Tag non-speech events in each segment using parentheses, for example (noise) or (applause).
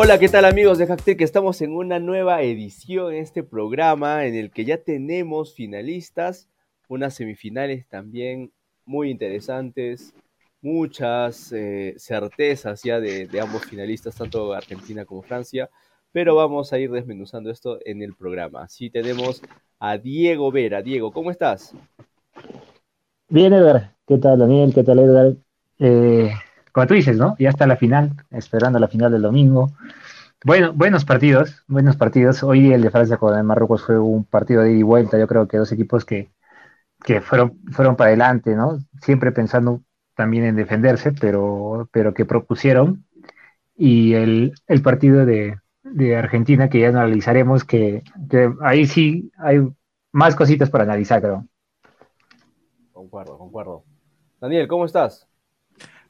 Hola, ¿qué tal amigos de Hacktech? Estamos en una nueva edición en este programa en el que ya tenemos finalistas, unas semifinales también muy interesantes, muchas eh, certezas ya de, ambos finalistas, tanto Argentina como Francia, pero vamos a ir desmenuzando esto en el programa. Así tenemos a Diego Vera. Diego, ¿cómo estás? Bien, Edgar. ¿Qué tal, Daniel? ¿Qué tal, Edgar? Eh, como tú dices, ¿no? Ya está la final, esperando la final del domingo. Bueno, buenos partidos, buenos partidos. Hoy el de Francia con el Marruecos fue un partido de ida y vuelta. Yo creo que dos equipos que, que fueron, fueron para adelante, ¿no? Siempre pensando también en defenderse, pero, pero que propusieron. Y el, el partido de, de, Argentina, que ya analizaremos, que, que ahí sí hay más cositas para analizar, creo. Concuerdo, concuerdo. Daniel, ¿cómo estás?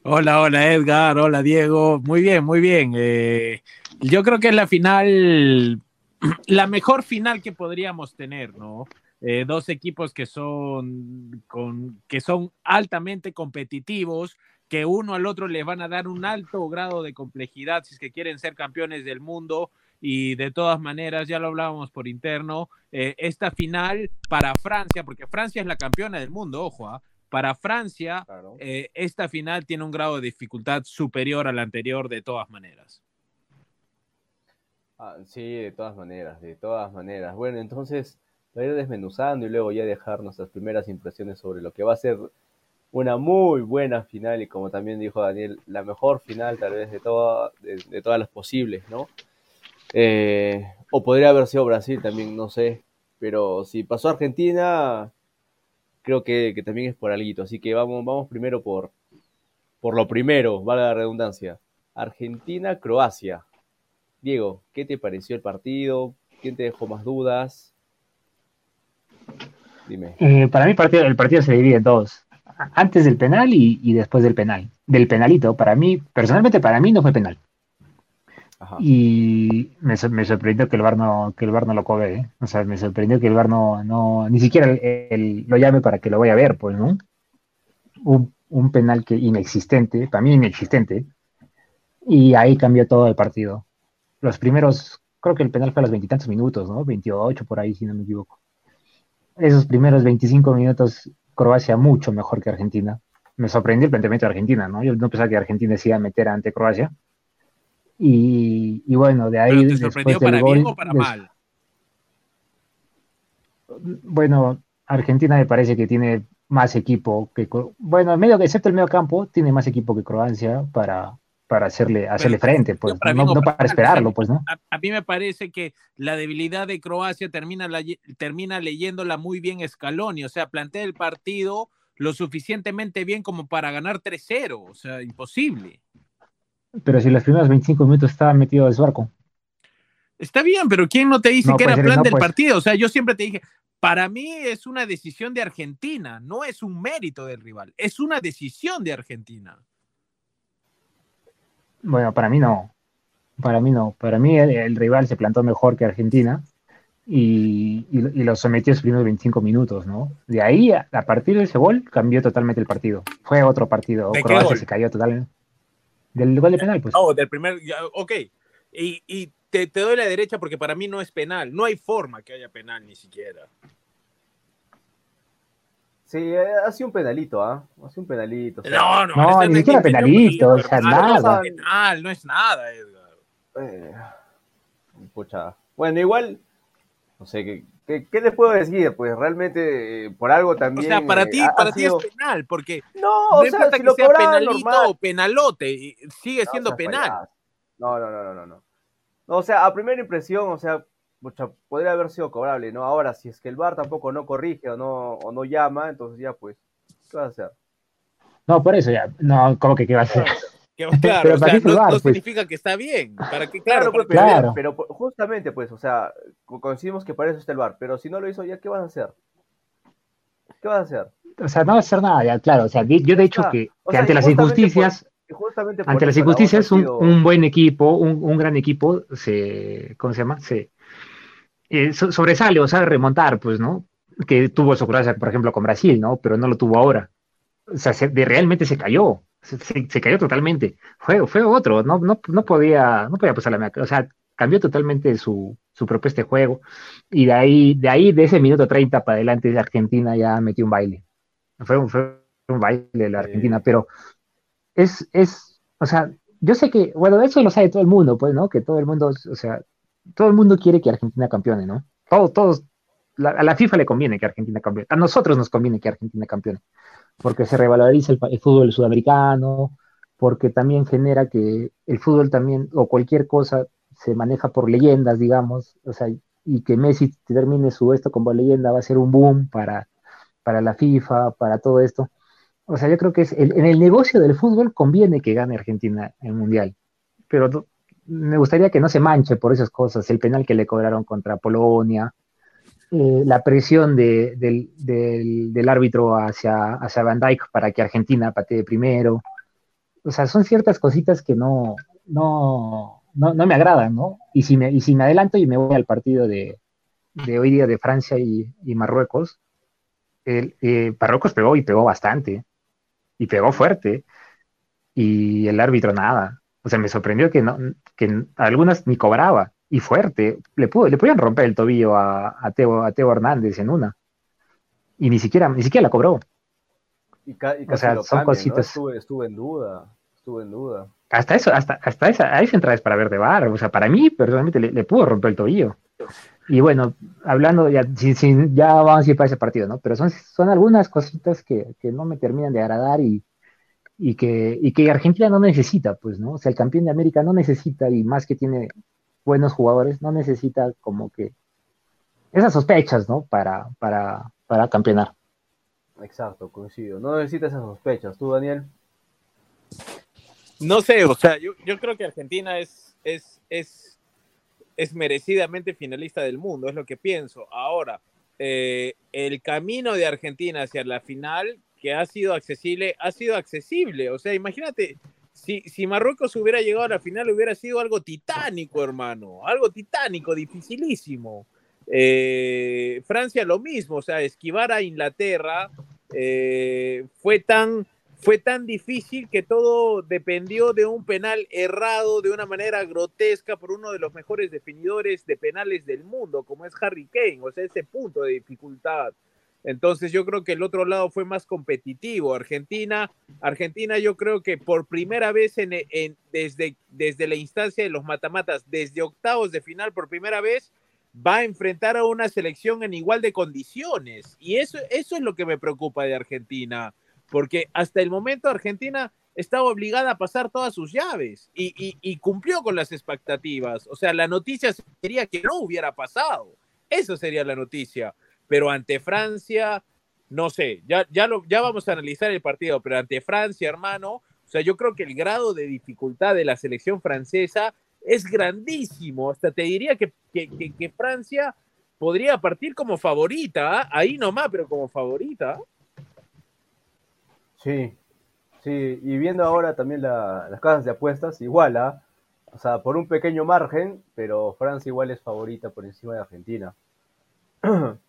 Hola, hola Edgar, hola Diego. Muy bien, muy bien. Eh, yo creo que es la final, (clears throat) la mejor final que podríamos tener, ¿no? Eh, dos equipos que son, con, que son altamente competitivos, que uno al otro les van a dar un alto grado de complejidad si es que quieren ser campeones del mundo. Y de todas maneras, ya lo hablábamos por interno, eh, esta final para Francia, porque Francia es la campeona del mundo, ojo, ¿ah? Para Francia, eh, esta final tiene un grado de dificultad superior a la anterior de todas maneras. Ah, sí, de todas maneras, de todas maneras. Bueno, entonces, voy a ir desmenuzando y luego ya dejar nuestras primeras impresiones sobre lo que va a ser una muy buena final y como también dijo Daniel, la mejor final tal vez de, de, todas las posibles, ¿no? Eh, o podría haber sido Brasil también, no sé. Pero si pasó Argentina, creo que, también es por algo. Así que vamos, vamos primero por, por lo primero, valga la redundancia. Argentina-Croacia. Diego, ¿qué te pareció el partido? ¿Quién te dejó más dudas? Dime. Eh, para mí el partido, el partido se divide en dos. Antes del penal y, y, después del penal. Del penalito, para mí, personalmente para mí no fue penal. Y me, me, sorprendió que el bar no, que el bar no lo cobre, ¿eh? O sea, me sorprendió que el bar no, no ni siquiera el, lo llame para que lo vaya a ver, pues, ¿no? Un, un, penal que inexistente, para mí inexistente, y ahí cambió todo el partido. Los primeros, creo que el penal fue a los veintitantos minutos, ¿no? 28 por ahí, si no me equivoco. Esos primeros 25 minutos, Croacia mucho mejor que Argentina. Me sorprendió el planteamiento de Argentina, ¿no? Yo no pensaba que Argentina se iba a meter ante Croacia y, bueno, de ahí. ¿Te sorprendió para bien o para mal? Bueno, Argentina me parece que tiene más equipo que. Bueno, medio, excepto el medio campo, tiene más equipo que Croacia para, para hacerle, hacerle frente, pues, no, para, esperarlo, pues, ¿no? A, mí me parece que la debilidad de Croacia termina, termina leyéndola muy bien Scaloni, o sea, plantea el partido lo suficientemente bien como para ganar 3-0, o sea, imposible. Pero si los primeros 25 minutos estaba metido su arco. Está bien, pero ¿quién no te dice que era pues, plan del pues. partido? O sea, yo siempre te dije, para mí es una decisión de Argentina, no es un mérito del rival, es una decisión de Argentina. Bueno, para mí no. Para mí no. Para mí el, rival se plantó mejor que Argentina y, lo sometió los primeros 25 minutos, ¿no? De ahí, a, partir de ese gol, cambió totalmente el partido. Fue otro partido. Croacia se cayó totalmente. Del gol de penal, pues. Oh, del primer. ok. Y, te, doy la derecha porque para mí no es penal. No hay forma que haya penal ni siquiera. Sí, eh, ha sido un penalito, ¿ah? Ha sido un penalito. no, no, no, ni siquiera penalito, o sea, nada. No es penal, no es nada, Edgar. Eh, Bueno, igual, no sé, ¿qué, qué, les puedo decir? Pues realmente, eh, por algo también. O sea, para ti, para ti es penal, porque no, o sea, si que sea penalito o penalote, sigue siendo penal. No, no, no, no, no. O sea, a primera impresión, o sea, podría haber sido cobrable, ¿no? Ahora, si es que el VAR tampoco no corrige o no, o no llama, entonces ya, pues, ¿qué vas a hacer? No, por eso ya, no, ¿cómo que qué va a hacer? claro, o sea, no, pues. significa que está bien. ¿Para que, claro, pues, claro, pero, justamente, pues, o sea, coincidimos que para eso está el bar, pero si no lo hizo ya, ¿qué vas a hacer? ¿Qué vas a hacer? O sea, no vas a hacer nada, ya, claro. O sea, yo de hecho que, ante las injusticias, ante las injusticias, un, buen equipo, un, gran equipo, se, ¿cómo se llama? Se eh, sobresale o sabe remontar, pues, ¿no? Que tuvo su gracia, por ejemplo, con Brasil, ¿no? Pero no lo tuvo ahora. O sea, de, realmente se cayó, se, cayó totalmente. Fue, fue otro, no, no, no podía, no podía pasar la O sea, cambió totalmente su, su propuesta de juego. Y de ahí, de ahí, de ese minuto 30 para adelante, Argentina ya metió un baile. Fue un, fue un baile de la Argentina, pero es, es, o sea, yo sé que, bueno, eso lo sabe todo el mundo, pues, ¿no? Que todo el mundo, o sea, todo el mundo quiere que Argentina campeone, ¿no? Todos, todos, a la FIFA le conviene que Argentina campeone, a nosotros nos conviene que Argentina campeone, porque se revaloriza el, fútbol sudamericano, porque también genera que el fútbol también, o cualquier cosa, se maneja por leyendas, digamos, o sea, y que Messi termine su esto como leyenda va a ser un boom para, para la FIFA, para todo esto. O sea, yo creo que es en el negocio del fútbol conviene que gane Argentina el Mundial, pero me gustaría que no se manche por esas cosas, el penal que le cobraron contra Polonia, eh, la presión del, árbitro hacia, Van Dijk para que Argentina patee primero. O sea, son ciertas cositas que no, me agradan, ¿no? Y si, me, y si me adelanto y me voy al partido de, hoy día de Francia y, Marruecos, el, eh, Marruecos pegó y pegó bastante y pegó fuerte y el árbitro nada. O sea, me sorprendió que, no, que algunas ni cobraba y fuerte. Le, pudo, le podían romper el tobillo a, a, Teo, a Teo Hernández en una y ni siquiera, ni siquiera la cobró. Y, o sea, son cositas. Estuve, en duda, estuve en duda. Hasta eso, hasta, hasta esa, ahí se para ver de bar. O sea, para mí, personalmente, le, pudo romper el tobillo. Y bueno, hablando, ya, sin, ya vamos a ir para ese partido, ¿no? Pero son, son algunas cositas que, que no me terminan de agradar y, y, que, y que Argentina no necesita, pues, ¿no? O sea, el campeón de América no necesita, y más que tiene buenos jugadores, no necesita como que esas sospechas, ¿no? Para, para, para campeonar. Exacto, coincido. No necesita esas sospechas. ¿Tú, Daniel? No sé, o sea, yo, yo creo que Argentina es, es, es es merecidamente finalista del mundo, es lo que pienso. Ahora, eh, el camino de Argentina hacia la final, que ha sido accesible, ha sido accesible. O sea, imagínate, si, si Marruecos hubiera llegado a la final, hubiera sido algo titánico, hermano, algo titánico, dificilísimo. Eh, Francia lo mismo, o sea, esquivar a Inglaterra eh, fue tan fue tan difícil que todo dependió de un penal errado de una manera grotesca por uno de los mejores definidores de penales del mundo, como es Harry Kane, o sea, ese punto de dificultad. Entonces yo creo que el otro lado fue más competitivo. Argentina, Argentina yo creo que por primera vez en, desde, desde la instancia de los matamatas, desde octavos de final por primera vez, va a enfrentar a una selección en igual de condiciones. Y eso, eso es lo que me preocupa de Argentina porque hasta el momento Argentina estaba obligada a pasar todas sus llaves y, cumplió con las expectativas. O sea, la noticia sería que no hubiera pasado. Eso sería la noticia. Pero ante Francia, no sé, ya, ya, lo, ya vamos a analizar el partido, pero ante Francia, hermano, o sea, yo creo que el grado de dificultad de la selección francesa es grandísimo. Hasta te diría que, que, Francia podría partir como favorita, ¿ah? ahí nomás, pero como favorita. Sí, sí, y viendo ahora también las casas de apuestas, igual, ¿ah? O sea, por un pequeño margen, pero Francia igual es favorita por encima de Argentina. (clears throat)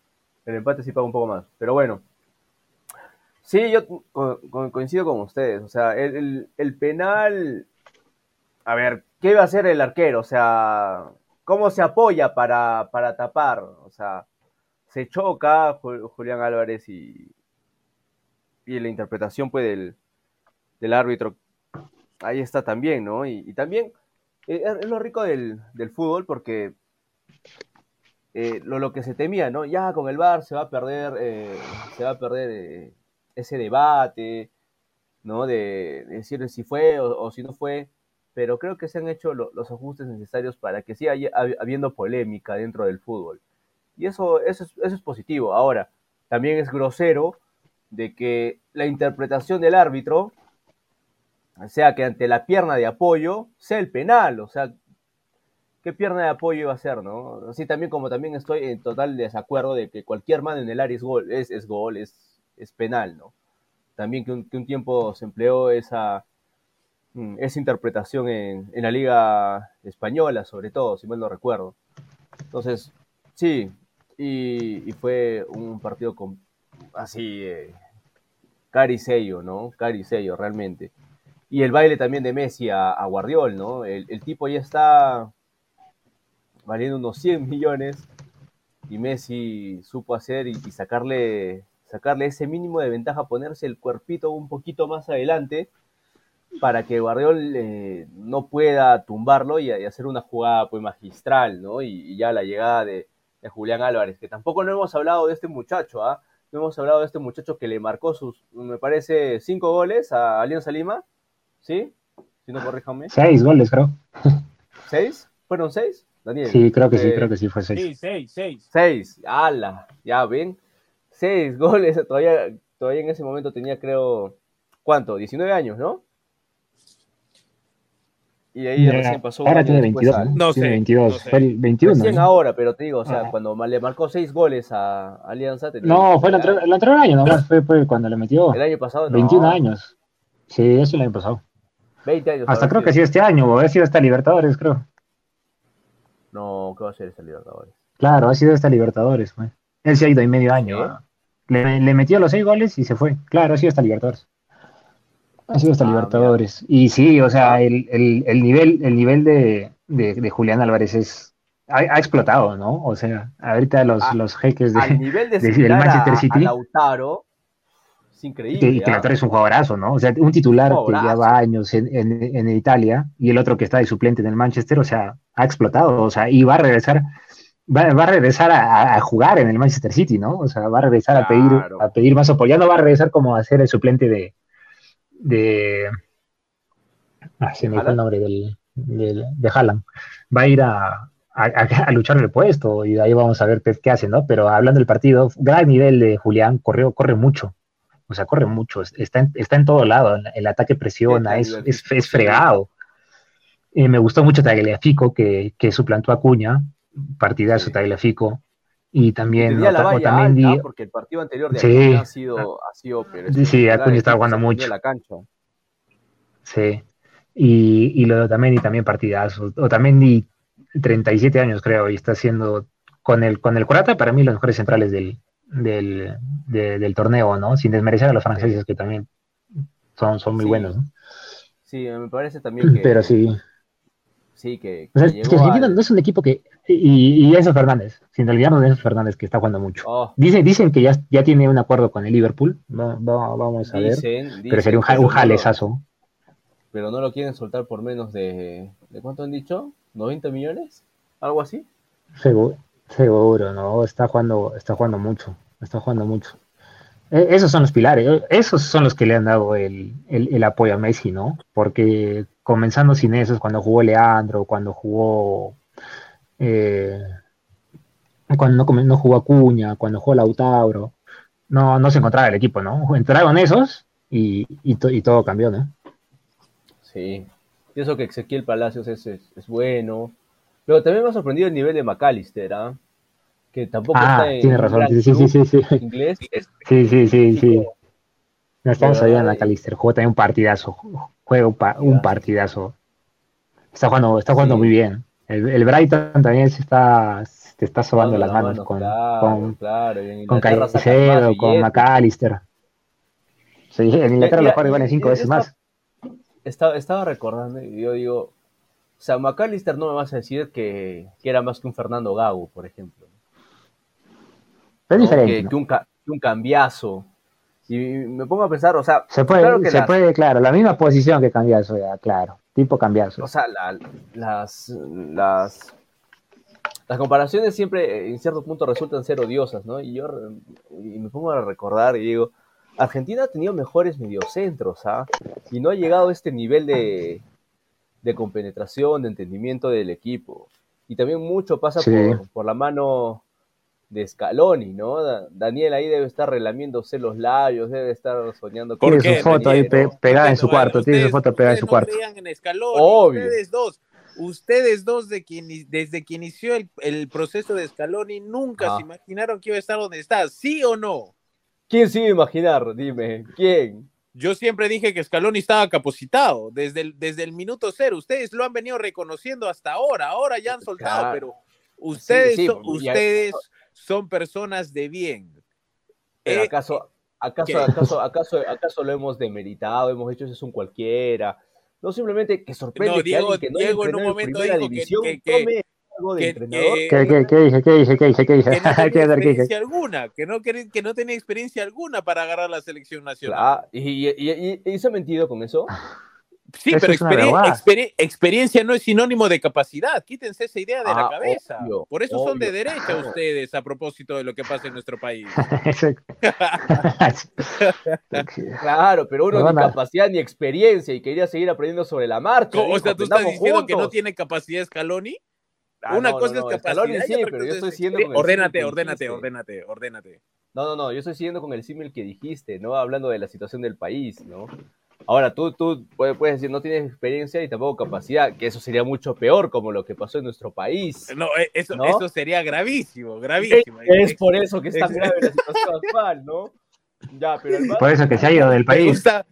El empate sí paga un poco más, pero bueno. Sí, yo coincido con ustedes. O sea, el, penal. A ver, ¿qué iba a hacer el arquero? O sea, ¿cómo se apoya para, para tapar? O sea, se choca Julián Álvarez y, y la interpretación pues del, árbitro, ahí está también, ¿no? Y, también eh, es lo rico del, fútbol porque eh, lo, que se temía, ¿no? Ya con el VAR se va a perder, eh, se va a perder ese debate, ¿no? De, decir si fue o, si no fue, pero creo que se han hecho los ajustes necesarios para que siga habiendo polémica dentro del fútbol. Y eso, eso, es, eso es positivo. Ahora, también es grosero de que la interpretación del árbitro sea que ante la pierna de apoyo sea el penal, o sea, ¿qué pierna de apoyo iba a ser, no? Así también como también estoy en total desacuerdo de que cualquier mano en el área es gol, es, es gol, es, es penal, ¿no? También que un, tiempo se empleó esa, mm, esa interpretación en, en la liga española, sobre todo, si mal no recuerdo. Entonces, sí, y, y fue un partido con, así, eh, cari sello, ¿no? Cari sello, realmente. Y el baile también de Messi a, a Guardiol, ¿no? El, el tipo ya está valiendo unos 100 millones y Messi supo hacer y, y sacarle, sacarle ese mínimo de ventaja, ponerse el cuerpito un poquito más adelante para que Guardiol eh, no pueda tumbarlo y, y hacer una jugada pues magistral, ¿no? Y, y ya la llegada de, de Julián Álvarez, que tampoco no hemos hablado de este muchacho, ¿ah? No hemos hablado de este muchacho que le marcó sus, me parece, cinco goles a Alianza Lima, ¿sí? Si no, corríjame. Seis goles, creo. ¿Seis? ¿Fueron seis? Daniel. Sí, creo que sí, Eh, creo que sí fue seis. Sí, seis, seis. Seis, ala, ya ven. Seis (laughs) goles, todavía, todavía en ese momento tenía, creo, ¿cuánto? 19 años, ¿no? Y ahí Ya, recién pasó un Ahora tiene después 22, al- ¿no? No tiene sé, 22. no sé. Fue el 21. Recién ¿no? ahora, pero te digo, o sea, Ah. cuando le marcó seis goles a Alianza, tenía No, fue el 19 anterior, el anterior año nomás, fue, fue cuando le metió. El año pasado, no, 21 años. Sí, eso el año pasado. 20 años. Hasta creo que sido este año, o ha sido hasta Libertadores, creo. No, ¿qué va a ser ese Libertadores? Claro, ha sido hasta Libertadores, fue. Él se ha ido ahí medio año. ¿ah? Le, le metió los seis goles y se fue. Claro, ha sido hasta Libertadores. Ha sido hasta Ah, Libertadores. Y sí, o sea, el, el- el nivel, el nivel de, de- de Julián Álvarez es ha, ha explotado, ¿no? O sea, ahorita los, Ah, los jeques de, Al nivel de (laughs) Manchester a, Lautaro a Lautaro, es increíble. que, que ¿ah? Lautaro es un jugadorazo, ¿no? O sea, un titular Un que lleva años en, en- en Italia y el otro que está de suplente en el Manchester, o sea, ha explotado, o sea, y va a regresar, va, va a regresar a, a jugar en el Manchester City, ¿no? O sea, va a regresar a pedir, a pedir más apoyo. Ya no va a regresar como a ser el suplente de, de, ah, se me fue el nombre del, del- de Haaland. Va a ir a, a, a- luchar el puesto y de ahí vamos a ver qué, qué hace, ¿no? Pero hablando del partido, gran nivel de Julián, corrió, corre mucho. O sea, corre mucho, es- está en, está en todo lado, el, ataque presiona, Sí, es, es, es fregado. Eh, me gustó mucho Tagliafico, que, que suplantó a Cuña, partidazo Sí. Tagliafico, y también la Ota- valla Otamendi, alta, porque el partido anterior de Sí. Acuña ha sido, ha sido pero Sí, espectacular, Acuña estaba jugando mucho. la cancha. Sí. Y, y lo de Otamendi también partidazo. Otamendi, 37 años creo, y está haciendo con el, con el Corata, para mí los mejores centrales del, del, de- del torneo, ¿no? Sin desmerecer a los franceses que también son, son muy Sí. buenos, ¿no? Sí, me parece también que. Pero sí. Sí, que, O sea, que es que llegó Argentina al- no es un equipo que. Y, y Enzo Fernández, sin olvidarnos de Enzo Fernández, que está jugando mucho. Oh, Dicen, dicen que ya, ya tiene un acuerdo con el Liverpool. Va- va- vamos a ver. dicen, Pero sería un, ja- un no lo- jalezazo. Pero no lo quieren soltar por menos de. ¿De cuánto han dicho? ¿90 millones? ¿Algo así? Seguro, seguro, ¿no? Está jugando, está jugando mucho. Está jugando mucho. E- esos son los pilares. eh, Esos son los que le han dado el, el- apoyo a Messi, ¿no? Porque comenzando sin esos, cuando jugó Leandro, cuando jugó. eh, cuando no, no jugó Acuña, cuando jugó Lautaro, no, no se encontraba el equipo, ¿no? Entraron esos y, y, to- y todo cambió, ¿no? Sí. Pienso que Ezequiel Palacios es, es, es bueno. Pero también me ha sorprendido el nivel de McAllister, ¿ah? Que tampoco Ah, está en tiene razón. Sí, sí, sí, sí. sí. inglés. Sí, sí, sí, sí. No estamos allá en la Calister. Jugó también un partidazo. Juega un, pa- un Gracias. partidazo. Está jugando, está jugando Sí. muy bien. El, el Brighton también se está, se está sobando las manos con, claro, con, claro. con Inglaterra Caicedo, con. McAllister. Sí, en Inglaterra Mira, lo juegan igual en y- cinco y veces esta- más. Estaba, estaba recordando y yo digo, o sea, McAllister no me vas a decir que, que era más que un Fernando Gago, por ejemplo. Es ¿no? diferente. Que, ¿no? que un, que un cambiazo. Y me pongo a pensar, o sea, Se puede, claro que se las- puede, claro, la misma posición que cambiazo, ya, claro. Tipo cambiazo. o sea, la- las, las, las comparaciones siempre eh, en cierto punto resultan ser odiosas, ¿no? Y yo y me pongo a recordar y digo, Argentina ha tenido mejores mediocentros, ¿ah? Y no ha llegado a este nivel de, de compenetración, de entendimiento del equipo. Y también mucho pasa Sí. por, por la mano de Scaloni, ¿no? Da- Daniel ahí debe estar relamiéndose los labios, debe estar soñando ¿Por Tiene su foto ahí pe- pegada en su cuarto, tiene su foto pegada en su cuarto. En Scaloni, Obvio. Ustedes dos, ustedes dos de quien, desde que inició el, el proceso de Scaloni nunca Ah. se imaginaron que iba a estar donde está, ¿sí o no? ¿Quién se iba a imaginar? Dime, ¿quién? Yo siempre dije que Scaloni estaba capacitado desde el, desde el minuto cero. Ustedes lo han venido reconociendo hasta ahora. Ahora ya han soltado, pero ustedes, son, ustedes son personas de bien. Eh, ¿Acaso, acaso, acaso, acaso, acaso lo hemos demeritado? Hemos hecho eso es un cualquiera. No simplemente que sorprende no, Diego, que, no Diego en un momento dijo división, que, que, ¿Qué, ¿Qué, qué, dije? ¿Qué dije? ¿Qué dije? ¿Qué dije? Que no (laughs) tenía experiencia alguna, que no, que no tenía experiencia alguna para agarrar la selección nacional. Claro, y, y, y, y, se ha mentido con eso. Sí, eso pero experien exper experiencia no es sinónimo de capacidad. Quítense esa idea de ah, la cabeza. Obvio, Por eso obvio. son de derecha ustedes a propósito de lo que pasa en nuestro país. (laughs) (laughs) claro, pero uno no, ni capacidad ni experiencia y quería seguir aprendiendo sobre la marcha. O sea, tú estás diciendo juntos. que no tiene capacidad Scaloni. Ah, Una no, cosa no, no. es. Scaloni sí, pero yo estoy siguiendo con el ordénate, ordénate, ordénate, ordénate. No, no, no, yo estoy siguiendo con el símil que dijiste, ¿no? Hablando de la situación del país, ¿no? Ahora, tú, tú puedes, puedes decir, no tienes experiencia y tampoco capacidad, que eso sería mucho peor, como lo que pasó en nuestro país. No, eh, eso, ¿No? eso sería gravísimo, gravísimo. Es, es por eso que es tan grave la situación actual, ¿no? Ya, pero Por eso que se ha ido del Me país. gusta,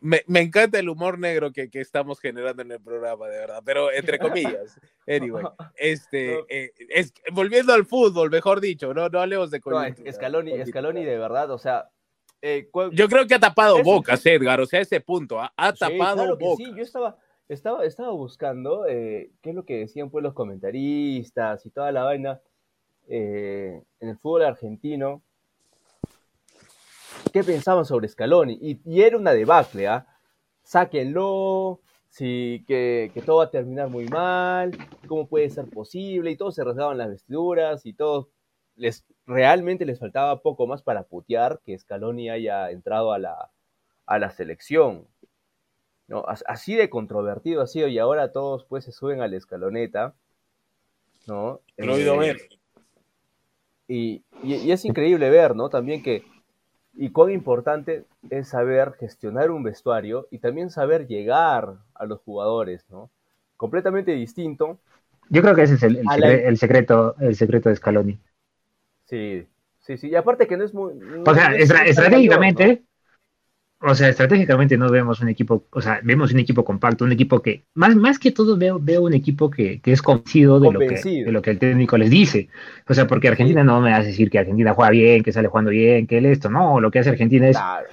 me, me encanta el humor negro que, que estamos generando en el programa, de verdad, pero entre (laughs) comillas. Anyway, este, eh, es, volviendo al fútbol, mejor dicho, no, no hablemos de No, coyuntura. Scaloni, Scaloni de verdad, o sea, eh, Yo creo que ha tapado bocas, Edgar, o sea, ese punto, ha, ha Sí, tapado claro bocas. sí, yo estaba, estaba, estaba buscando eh, qué es lo que decían pues los comentaristas y toda la vaina eh, en el fútbol argentino. ¿Qué pensaban sobre Scaloni? Y, y era una debacle, ¿ah? Sáquenlo, sí, que, que todo va a terminar muy mal, ¿cómo puede ser posible? Y todos se rasgaban las vestiduras y todos les realmente les faltaba poco más para putear que Scaloni haya entrado a la, a la selección. ¿no? As- Así de controvertido ha sido y ahora todos pues se suben a la escaloneta, ¿no? Lo he oído Eh, ver. Y, y- y es increíble ver, ¿no? También que, y cuán importante es saber gestionar un vestuario y también saber llegar a los jugadores, ¿no? Completamente distinto, Yo creo que ese es el, el la- secreto, el secreto de Scaloni. sí, sí, sí, y aparte que no es muy... no- O sea, es- estratégicamente, mayor, o sea, estratégicamente no vemos un equipo, o sea, vemos un equipo compacto, un equipo que, más, más que todo veo, veo un equipo que, que es convencido de lo que, Convencido. de lo que el técnico les dice. O sea, porque Argentina no me a decir que Argentina juega bien, que sale jugando bien, que él esto, no, lo que hace Argentina es, Claro,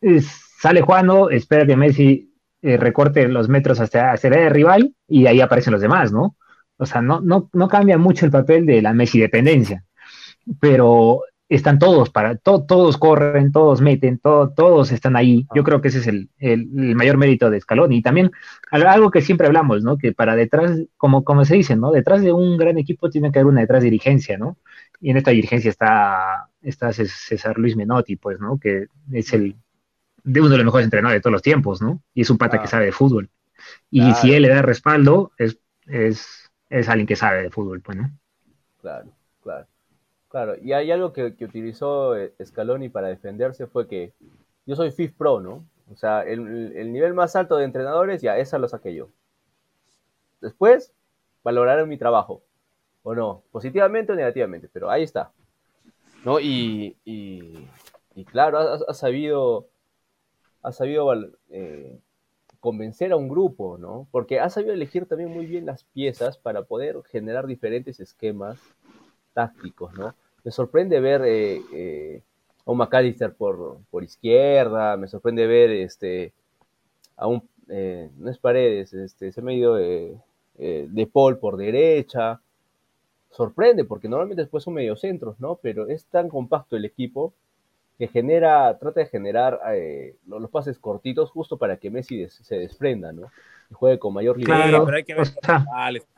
es- sale jugando, espera que Messi eh, recorte los metros hasta, hasta el área rival y ahí aparecen los demás, ¿no? O sea, no, no, no cambia mucho el papel de la Messi dependencia, pero están todos para, to- todos corren, todos meten, to- todos están ahí. Yo creo que ese es el, el- el mayor mérito de Scaloni. Y también al- algo que siempre hablamos, ¿no? Que para detrás, como, como se dice, ¿no? Detrás de un gran equipo tiene que haber una detrás dirigencia, ¿no? Y en esta dirigencia está, está Cés- César Luis Menotti, pues, ¿no? Que es el de uno de los mejores entrenadores de todos los tiempos, ¿no? Y es un pata Ah. que sabe de fútbol. Y Claro. si él le da respaldo, es, es, es alguien que sabe de fútbol, pues, ¿no? Claro, claro. Claro, y hay algo que, utilizó eh, Scaloni para defenderse fue que yo soy FIF Pro, ¿no? O sea, el, el nivel más alto de entrenadores, ya, esa lo saqué yo. Después, valoraré mi trabajo, o no, positivamente o negativamente, pero ahí está. ¿No? Y, y, y claro, ha, sabido, ha sabido eh, convencer a un grupo, ¿no? Porque ha sabido elegir también muy bien las piezas para poder generar diferentes esquemas tácticos, ¿no? Me sorprende ver eh, eh, a un McAllister por, por izquierda, me sorprende ver este, a un, eh, no es Paredes, este, ese medio de, eh, de Paul por derecha. Sorprende, porque normalmente después son mediocentros, ¿no? Pero es tan compacto el equipo que genera, trata de generar eh, los, los pases cortitos justo para que Messi des- se desprenda, ¿no? Y juegue con mayor libertad. Claro. pero hay que o ver sea.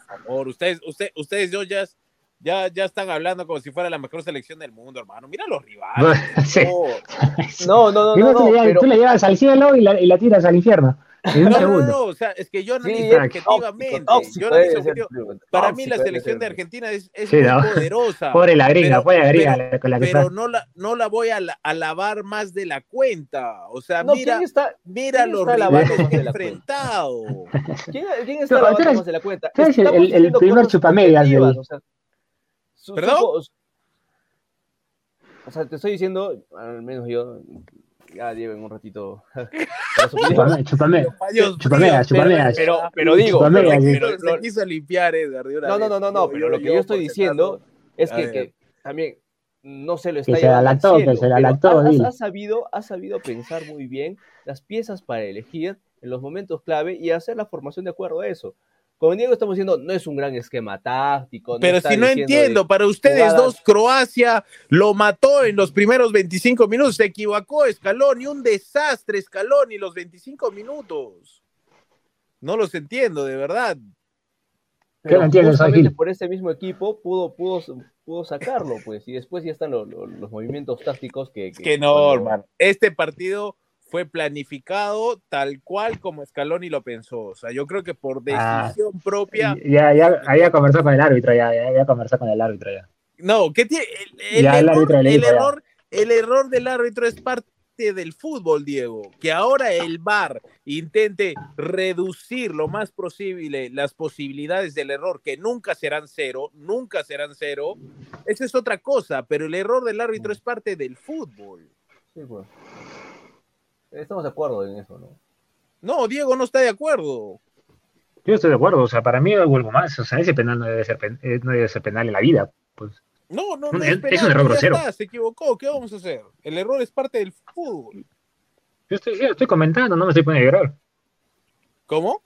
por favor. Ustedes, usted, ustedes yo ya, ya, ya están hablando como si fuera la mejor selección del mundo, hermano. Mira los rivales. (laughs) Sí. (laughs) No, no, no, no, tú, no, le llevas, pero- tú le llevas al cielo y la, y la tiras al infierno. En un No, no, no, o sea, es que yo analizo Sí, objetivamente. tóxico yo analizo Para mí la selección de. Argentina es, es Sí, muy ¿no? poderosa. Pobre la gringa, pobre la gringa pero- con la que pero está. no la, no la voy a la- alabar más de la cuenta. O sea, No, mira, ¿quién está, mira los está rivales que más he enfrentado. ¿Quién, quién está No, lavando más de la cuenta? el- el- primer chupamedias del- o sea, ¿Perdón? supo- o sea, te estoy diciendo, al menos yo, Ah, Diego, en un ratito. (laughs) Mío, chúpame, pero, pero, digo, Chúpame, pero- pero- se quiso limpiar Edgar de una no, no, no, no, no, pero lo que yo estoy diciendo es que, ver. que también no se lo está Que se la lactó, que se la lactó, ha- ha sabido, ha sabido pensar muy bien las piezas para elegir en los momentos clave y hacer la formación de acuerdo a eso. Con Diego estamos diciendo, no es un gran esquema táctico. Pero si no entiendo, para ustedes jugadas- dos, Croacia lo mató en los primeros 25 minutos, se equivocó Scaloni, un desastre Scaloni los 25 minutos. No los entiendo, de verdad. pero entiendes, por ese mismo equipo pudo, pudo, pudo sacarlo, pues, y después ya están los, los- los movimientos tácticos que... Es que no, hermano. Este partido fue planificado tal cual como Scaloni lo pensó. O sea, yo creo que por Ah. decisión propia. Ya, ya, había conversado con el árbitro, ya, ya había conversado con el árbitro, ya. No, ¿qué tiene? El, el Ya el error, el dijo, ya. error- el error del árbitro es parte del fútbol, Diego. Que ahora el VAR intente reducir lo más posible las posibilidades del error, que nunca serán cero, nunca serán cero. Esa es otra cosa, pero el error del árbitro es parte del fútbol. Sí, pues. Estamos de acuerdo en eso, ¿no? No, Diego no está de acuerdo. Yo estoy de acuerdo, o sea, para mí vuelvo más, o sea, ese penal no debe ser, pen- eh, no debe ser penal en la vida, pues. No, no, no es- penal, es un error ya grosero. está, se equivocó. ¿Qué vamos a hacer? El error es parte del fútbol. Yo estoy, yo estoy comentando, no me estoy poniendo a llorar. ¿Cómo?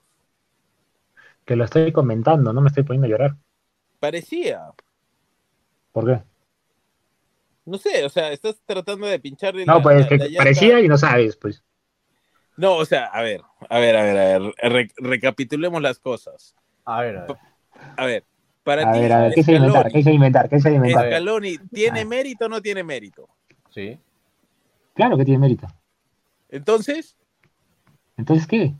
Que lo estoy comentando, no me estoy poniendo a llorar. Parecía. ¿Por qué? No sé, o sea, estás tratando de pincharle No, la- pues la- que la parecía y no sabes, pues. No, o sea, a ver, a ver, a ver, a ver, re- recapitulemos las cosas. A ver, a ver. A ver, para A ti, ver, a ver, ¿qué se inventar? ¿Qué se inventar? ¿Qué se inventar? Scaloni, ¿tiene Ah. mérito o no tiene mérito? Sí. Claro que tiene mérito. Entonces, Entonces, ¿qué?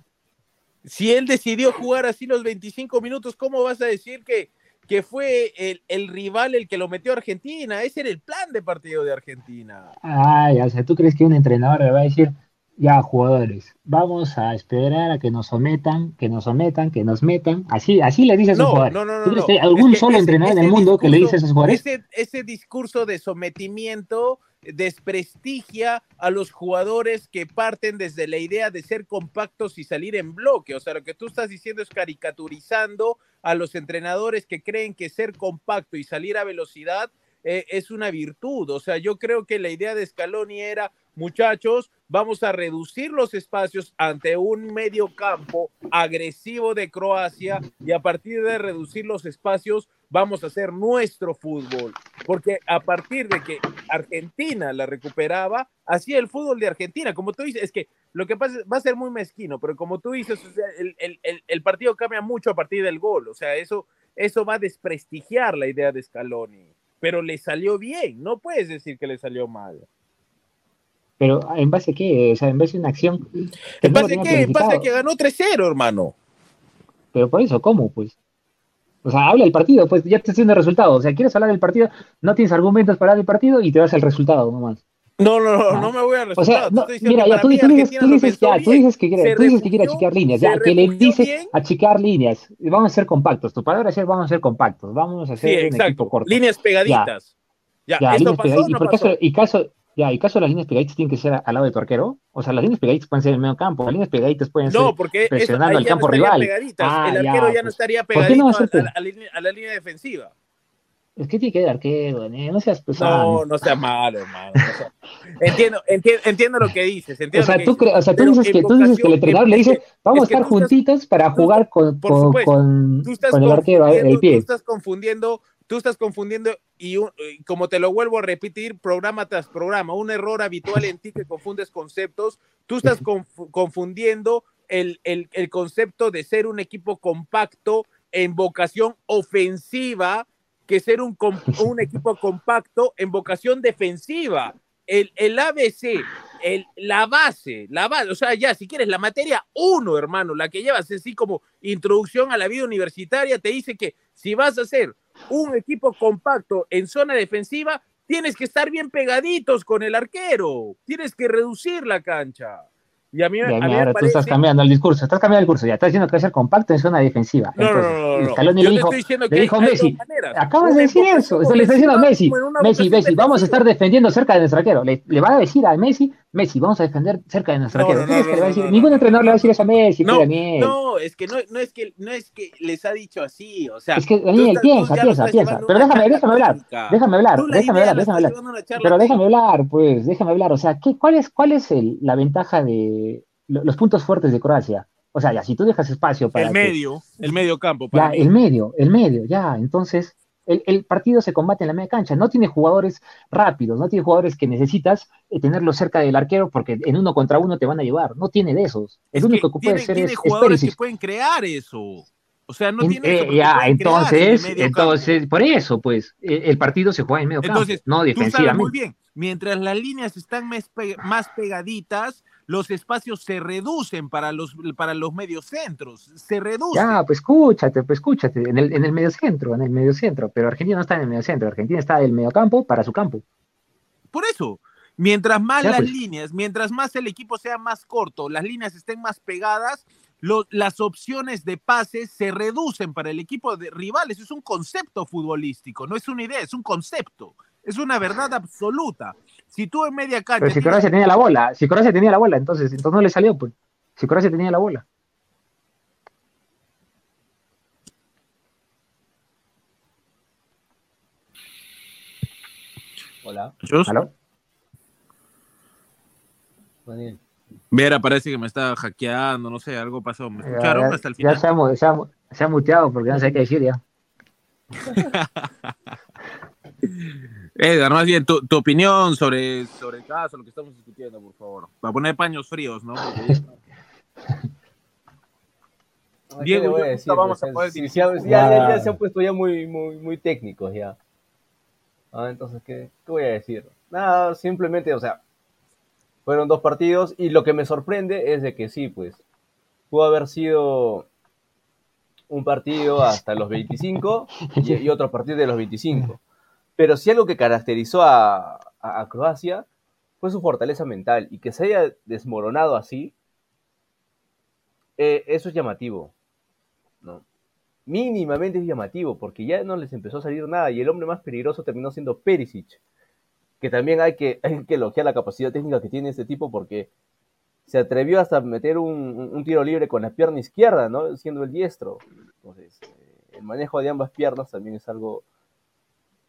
si él decidió jugar así los 25 minutos, ¿cómo vas a decir que, que fue el, el rival el que lo metió a Argentina? Ese era el plan de partido de Argentina. Ay, o sea, ¿tú crees que un entrenador le va a decir, ya, jugadores, vamos a esperar a que nos sometan, que nos sometan, que nos metan? Así, así le dice a sus No, jugadores. no, no, no. ¿Tú crees no. que hay algún Es que solo ese- entrenador en ese el mundo que le dice a esos jugadores? Ese, ese discurso de sometimiento desprestigia a los jugadores que parten desde la idea de ser compactos y salir en bloque. O sea, lo que tú estás diciendo es caricaturizando a los entrenadores que creen que ser compacto y salir a velocidad eh, es una virtud. O sea, yo creo que la idea de Scaloni era, muchachos, vamos a reducir los espacios ante un medio campo agresivo de Croacia y a partir de reducir los espacios vamos a hacer nuestro fútbol. Porque a partir de que Argentina la recuperaba, hacía el fútbol de Argentina. Como tú dices, es que lo que pasa es- va a ser muy mezquino, pero como tú dices, o sea, el, el- el- partido cambia mucho a partir del gol. O sea, eso, eso va a desprestigiar la idea de Scaloni. Pero le salió bien, no puedes decir que le salió mal. Pero ¿en base a qué? O sea, en base a una acción. ¿En base a qué? En base a que ganó 3-0, hermano. Pero por eso, ¿cómo? Pues. O sea, habla del partido, pues ya te estoy diciendo el resultado. O sea, quieres hablar del partido, no tienes argumentos para hablar del partido y te vas al resultado nomás. No, no, no, Ah. no me voy a O resultar. sea, no, mira, ya tú, dices, tú dices, ya, tú dices que quiere, tú dices que quiere achicar líneas, ya, que le refugió dice bien. achicar líneas. Vamos a ser compactos. Tu palabra es vamos a ser compactos, vamos a Sí, ser un equipo corto. Líneas pegaditas. Ya, Ya, ¿esto líneas pasó o Y no por pasó? caso, y caso, ya, y caso las líneas pegaditas tienen que ser al lado de tu arquero. O sea, las líneas pegaditas pueden ser en el medio campo, las líneas pegaditas pueden No, ser. porque presionando al campo no rival. Ah, el arquero ya no estaría ¿Por qué no pegadito a la, línea- a la línea defensiva. Es que tiene que dar arquero, ¿eh? no seas pesado. No, no sea malo, hermano. sea- (laughs) Entiendo, entiendo, entiendo lo que dices. Entiendo O sea, tú, o sea, tú dices que, tú dices que el entrenador le dice, vamos a es que estar tú estás- juntitos para tú jugar con, con, con, tú el arquero, confundiendo- el Tú pie. estás confundiendo, tú estás confundiendo y, un- y como te lo vuelvo a repetir programa tras programa, un error habitual en ti que confundes conceptos. Tú estás confu- confundiendo el, el- el concepto de ser un equipo compacto en vocación ofensiva que ser un, un equipo compacto en vocación defensiva. El, el ABC, el, la base, la base, o sea, ya, si quieres, la materia uno, hermano, la que llevas así como introducción a la vida universitaria, te dice que si vas a hacer un equipo compacto en zona defensiva, tienes que estar bien pegaditos con el arquero, tienes que reducir la cancha. Y a mí, Ya, a mí mira, me ahora tú estás parece- cambiando el discurso, estás cambiando el curso, ya estás diciendo que va a ser compacto en zona defensiva. No, Entonces, no, no. Scaloni le dijo, le que dijo Messi, acabas de decir eso, eso le está diciendo a Messi, Messi, Messi, vamos a estar defendiendo cerca de nuestro arquero. Le, le va a decir a Messi, Messi, vamos a defender cerca de nuestra ningún entrenador le va a decir eso a Messi, no, No, es que no, no, es que no es que les ha dicho así, o sea. Es que Daniel, piensa, piensa, piensa. Pero déjame, déjame hablar, déjame hablar, déjame hablar, déjame hablar. Pero déjame hablar, pues, déjame hablar. O sea, ¿qué, ¿cuál es, cuál es el, la ventaja de los puntos fuertes de Croacia? O sea, ya, si tú dejas espacio para. El medio, el medio campo. ya, el medio, el medio, ya. Entonces, el, partido se combate en la media cancha. No tiene jugadores rápidos, no tiene jugadores que necesitas eh, tenerlos cerca del arquero porque en uno contra uno te van a llevar. No tiene de esos. El único que, puede ser es, jugadores que pueden crear eso. O sea, no tiene. Eh, ya, entonces, entonces, por eso, pues, e, el partido se juega en medio campo, no defensivamente. muy bien, mientras las líneas están más pegaditas, los espacios se reducen para los, para los mediocentros, se reducen. Ya, pues escúchate, pues escúchate, en el, en el mediocentro, en el mediocentro, pero Argentina no está en el mediocentro, Argentina está en el mediocampo para su campo. Por eso, mientras más las pues. líneas, mientras más el equipo sea más corto, las líneas estén más pegadas, las opciones de pases se reducen para el equipo de rivales. Es un concepto futbolístico, no es una idea, es un concepto, es una verdad absoluta. Si tú en media cancha. Pero si Croacia tenía la bola, si Croacia tenía la bola, entonces, entonces no le salió, pues. Si Croacia tenía la bola. Hola. ¿Aló? Vera parece que me está hackeando, no sé, algo pasó. ¿Me escucharon hasta el final? Ya se ha, se ha muteado porque no sé qué decir ya. (laughs) (laughs) Edgar, más bien, tu, opinión sobre, sobre el caso, lo que estamos discutiendo, por favor. Para poner paños fríos, ¿no? (laughs) Diego, voy a decir, vamos a poder ya, ya, se han puesto ya muy, muy, muy técnicos ya. Ah, entonces, ¿qué, ¿qué voy a decir? Nada, simplemente, o sea, fueron dos partidos y lo que me sorprende es de que sí, pues, pudo haber sido un partido hasta los 25 y, y otro partido de los 25 pero si algo que caracterizó a, Croacia fue su fortaleza mental y que se haya desmoronado así, eh, eso es llamativo. ¿no? Mínimamente es llamativo porque ya no les empezó a salir nada y el hombre más peligroso terminó siendo Perisic, que también hay que, (laughs) hay que elogiar la capacidad técnica que tiene este tipo porque se atrevió hasta meter un, tiro libre con la pierna izquierda, ¿no? siendo el diestro. Entonces, eh, el manejo de ambas piernas también es algo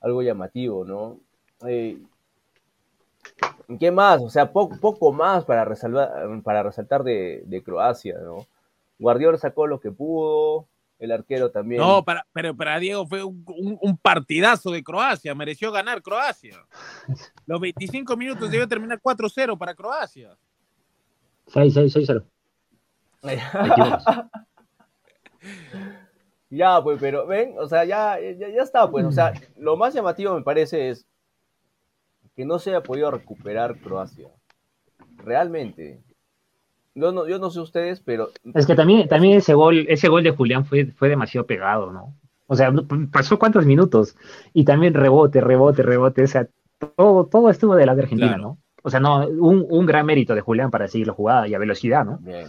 algo llamativo, ¿no? Eh, ¿Qué más? O sea, poco, poco más para, para resaltar de, Croacia, ¿no? Guardiola sacó lo que pudo, el arquero también. No, para, pero para Diego fue un, partidazo de Croacia, mereció ganar Croacia. Los 25 minutos debió terminar 4-0 para Croacia. 6-6-6-0. (laughs) Ya, pues, pero ven, o sea, ya, ya, está, pues, o sea, lo más llamativo me parece es que no se haya podido recuperar Croacia. Realmente. Yo no, yo no sé ustedes, pero. Es que también, también ese gol, ese gol de Julián fue, fue demasiado pegado, ¿no? O sea, pasó cuántos minutos y también rebote, rebote, rebote. O sea, todo, todo estuvo de la de Argentina, ¿no? O sea, no, un, un, gran mérito de Julián para seguir la jugada y a velocidad, ¿no? Bien.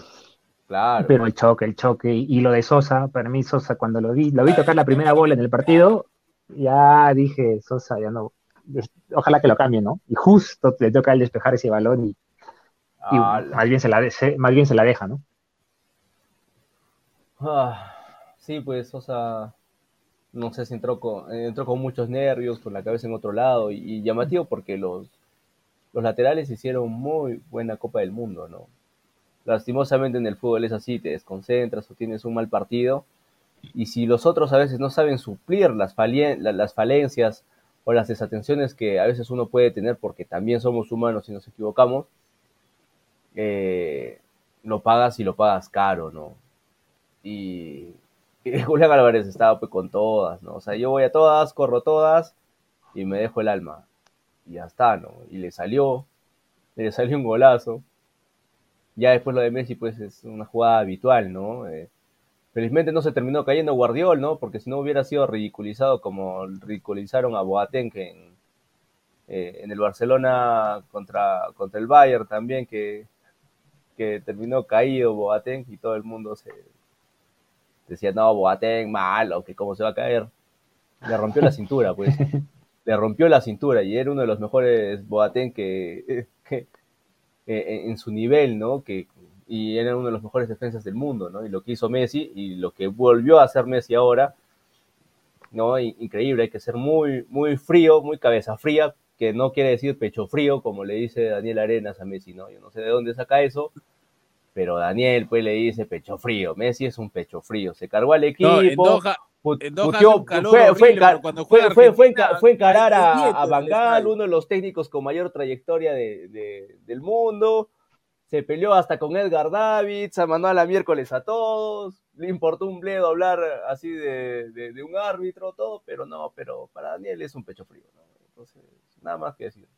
Pero el choque, el choque y, lo de Sosa, para mí Sosa cuando lo vi, lo vi tocar la primera bola en el partido, ya dije, Sosa ya no, ojalá que lo cambie, ¿no? Y justo le toca el despejar ese balón y, más, bien se la más bien se la deja, ¿no? Ah, sí, pues Sosa, no sé si entró con, entró con muchos nervios, con la cabeza en otro lado y, y llamativo porque los, los laterales hicieron muy buena Copa del Mundo, ¿no? Lastimosamente en el fútbol es así, te desconcentras o tienes un mal partido. Y si los otros a veces no saben suplir las, falencias o las desatenciones que a veces uno puede tener porque también somos humanos y nos equivocamos, eh, lo pagas y lo pagas caro, ¿no? Y, (laughs) Julián Álvarez estaba pues con todas, ¿no? O sea, yo voy a todas, corro todas y me dejo el alma. Y ya está, ¿no? Y le salió, le salió un golazo. Ya después lo de Messi, pues es una jugada habitual, ¿no? Eh, felizmente no se terminó cayendo Guardiol, ¿no? Porque si no hubiera sido ridiculizado como ridiculizaron a Boateng en, eh, en el Barcelona contra, contra el Bayern también, que, que terminó caído Boateng y todo el mundo se decía, no, Boateng malo, que cómo se va a caer. Le rompió la cintura, pues. (laughs) Le rompió la cintura y era uno de los mejores Boateng que, (laughs) que eh, en su nivel, ¿no? Que, y era uno de los mejores defensas del mundo, ¿no? Y lo que hizo Messi y lo que volvió a hacer Messi ahora, ¿no? Increíble, hay que ser muy, muy frío, muy cabeza fría, que no quiere decir pecho frío, como le dice Daniel Arenas a Messi, ¿no? Yo no sé de dónde saca eso, pero Daniel pues le dice pecho frío, Messi es un pecho frío, se cargó al equipo. Fue, fue, encarar a, a Bangal, uno de los técnicos con mayor trayectoria del mundo, se peleó hasta con Edgar David, se mandó a la miércoles a todos, le importó un bledo hablar así de, un árbitro, todo, pero no, pero para Daniel es un pecho frío, ¿no? Entonces, nada más que decir.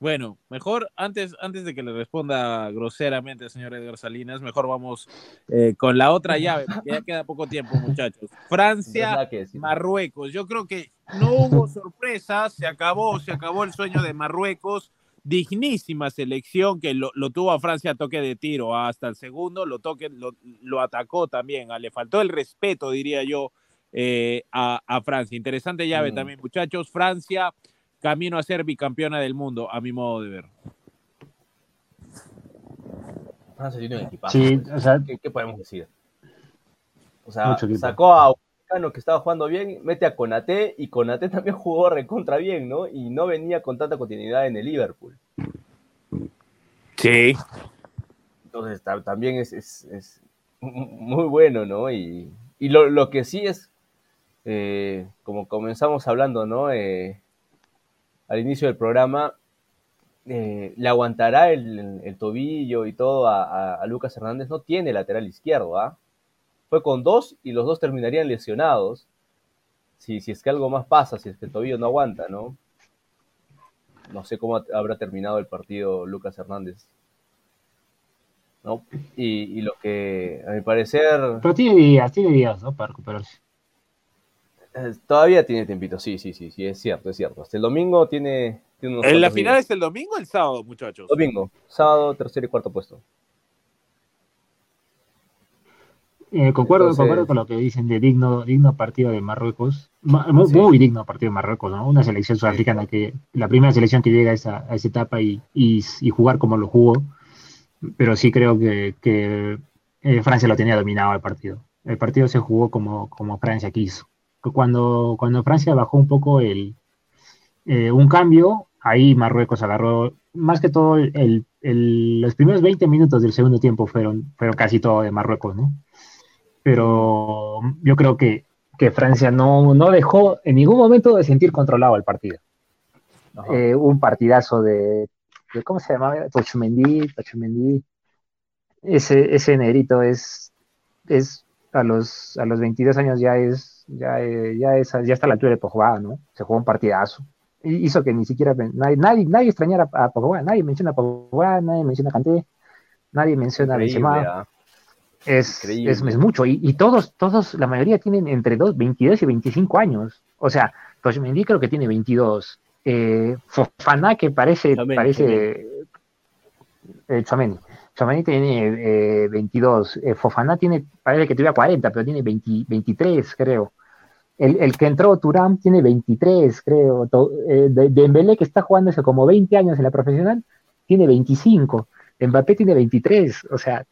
Bueno, mejor antes, antes de que le responda groseramente señor Edgar Salinas, mejor vamos eh, con la otra llave, porque ya queda poco tiempo, muchachos. Francia, Marruecos. Yo creo que no hubo sorpresas, se acabó, se acabó el sueño de Marruecos dignísima selección que lo, tuvo a Francia a toque de tiro hasta el segundo, lo, toque, lo, atacó también, ah, le faltó el respeto, diría yo, eh, a, Francia. Interesante llave mm. también, muchachos. Francia, camino a ser bicampeona del mundo, a mi modo de ver. Francia tiene un equipazo. ¿Qué, podemos decir? O sea, sacó a que estaba jugando bien, mete a Conate y Conate (laughs) también jugó recontra bien, ¿no? Y no venía con tanta continuidad en el Liverpool. Sí. Entonces también es, muy bueno, ¿no? Y, lo, que sí es, eh, como comenzamos hablando, ¿no? Eh, al inicio del programa, eh, le aguantará el, tobillo y todo a, Lucas Hernández, no tiene lateral izquierdo, ¿ah? fue con dos y los dos terminarían lesionados. Si, si es que algo más pasa, si es que el tobillo no aguanta, ¿no? No sé cómo habrá terminado el partido Lucas Hernández. ¿no? Y, lo que, a mi parecer. Pero tiene días, tiene días, ¿no? Para recuperarse. Eh, todavía tiene tiempito, sí, sí, sí, sí, es cierto, es cierto. Hasta el domingo tiene. ¿En la final es el domingo o el sábado, muchachos? Domingo, sábado, tercer y cuarto puesto. Eh, concuerdo, con lo que dicen de digno, digno partido de Marruecos. Muy, digno partido de Marruecos, ¿no? Una selección sudafricana que la primera selección que llega a esa, etapa y, jugar como lo jugó. Pero sí creo que, eh, Francia lo tenía dominado el partido. El partido se jugó como, como Francia quiso. Cuando, cuando Francia bajó un poco el, eh, un cambio, ahí Marruecos agarró, más que todo, el, los primeros 20 minutos del segundo tiempo fueron, fueron casi todo de Marruecos, ¿no? pero yo creo que, Francia no, no, dejó en ningún momento de sentir controlado el partido. Eh, un partidazo de, ¿cómo se llamaba? Tochumendi, Tochumendi. Ese, ese negrito es, es a los, a los 22 años ya es, ya, ya es, ya está a la altura de Pogba, ¿no? Se jugó un partidazo. Hizo que ni siquiera nadie, nadie, nadie extrañara a Pogba, nadie menciona a Pogba, nadie menciona a Kanté, nadie menciona a Benzema. Es, es, mucho. Y, todos, todos, la mayoría tienen entre dos, 22 y 25 años. O sea, Toshmendi creo que tiene 22. Eh, Fofana, que parece, parece eh, Chouameni. tiene 22. Eh, Fofana tiene, parece que tuviera 40, pero tiene 23, creo. El, el, que entró Turam tiene 23, creo. Eh, de, Dembélé, que está jugándose como 20 años en la profesional, tiene 25. Mbappé tiene 23. O sea,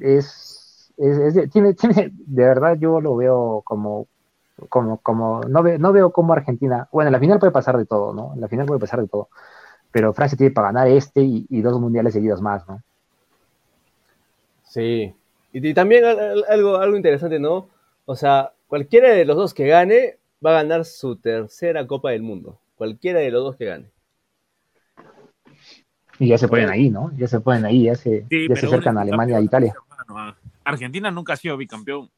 es, tiene, tiene, de verdad yo lo veo como, como, como, no, ve, no veo como Argentina, bueno, en la final puede pasar de todo, ¿no? En la final puede pasar de todo, pero Francia tiene para ganar este y, dos mundiales seguidos más, ¿no? Sí, y, también algo, algo interesante, ¿no? O sea, cualquiera de los dos que gane va a ganar su tercera Copa del Mundo, cualquiera de los dos que gane. Y ya se ponen ahí, ¿no? Ya se ponen ahí, ya se, ya se acercan a Alemania e Italia. Argentina nunca ha sido bicampeón.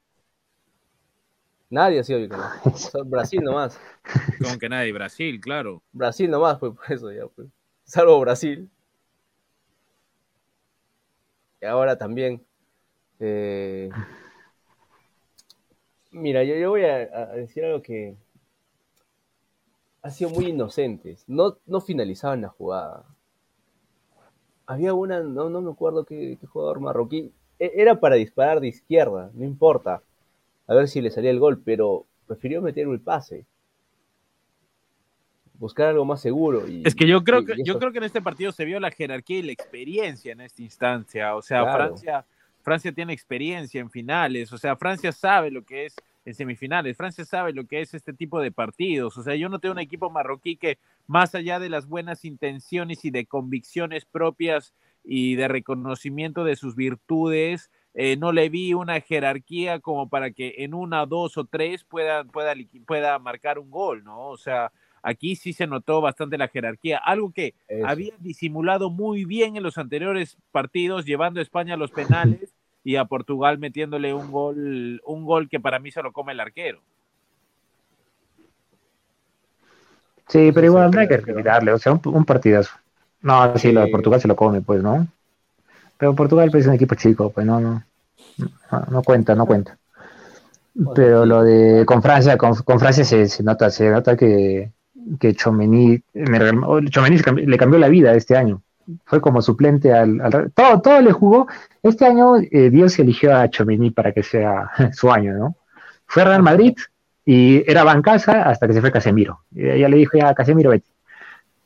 Nadie ha sido bicampeón. (laughs) Brasil nomás. Como que nadie, Brasil, claro. Brasil nomás fue por eso ya, pues. Salvo Brasil. Y ahora también. Eh, mira, yo, yo voy a, decir algo que ha sido muy inocentes. No, no finalizaban la jugada había una, no, no me acuerdo qué, jugador marroquí, e, era para disparar de izquierda, no importa, a ver si le salía el gol, pero prefirió meter el pase. buscar algo más seguro. es que yo creo que yo creo que en este partido se vio la jerarquía y la experiencia en esta instancia. O sea, Francia, Francia tiene experiencia en finales. O sea, Francia sabe lo que es en semifinales. Francia sabe lo que es este tipo de partidos. O sea, yo no tengo un equipo marroquí que, más allá de las buenas intenciones y de convicciones propias y de reconocimiento de sus virtudes, eh, no le vi una jerarquía como para que en una, dos o tres pueda, pueda, pueda marcar un gol, ¿no? O sea, aquí sí se notó bastante la jerarquía, algo que había disimulado muy bien en los anteriores partidos, llevando a España a los penales y a Portugal metiéndole un gol, un gol que para mí se lo come el arquero. Sí, pero igual no hay que olvidarle, o sea, un, partidazo. No, sí, lo de Portugal se lo come, pues, ¿no? Pero Portugal pues, es un equipo chico, pues no, no, no, cuenta, no cuenta. Pero lo de con Francia, con, Francia se, nota, se nota que, que Chomení, le cambió la vida este año fue como suplente al, todo, todo le jugó. Este año eh, Dios eligió a Chomini para que sea (laughs) su año, ¿no? Fue a Real Madrid y era bancasa hasta que se fue Casemiro. Y ella le dijo ya Casemiro vete.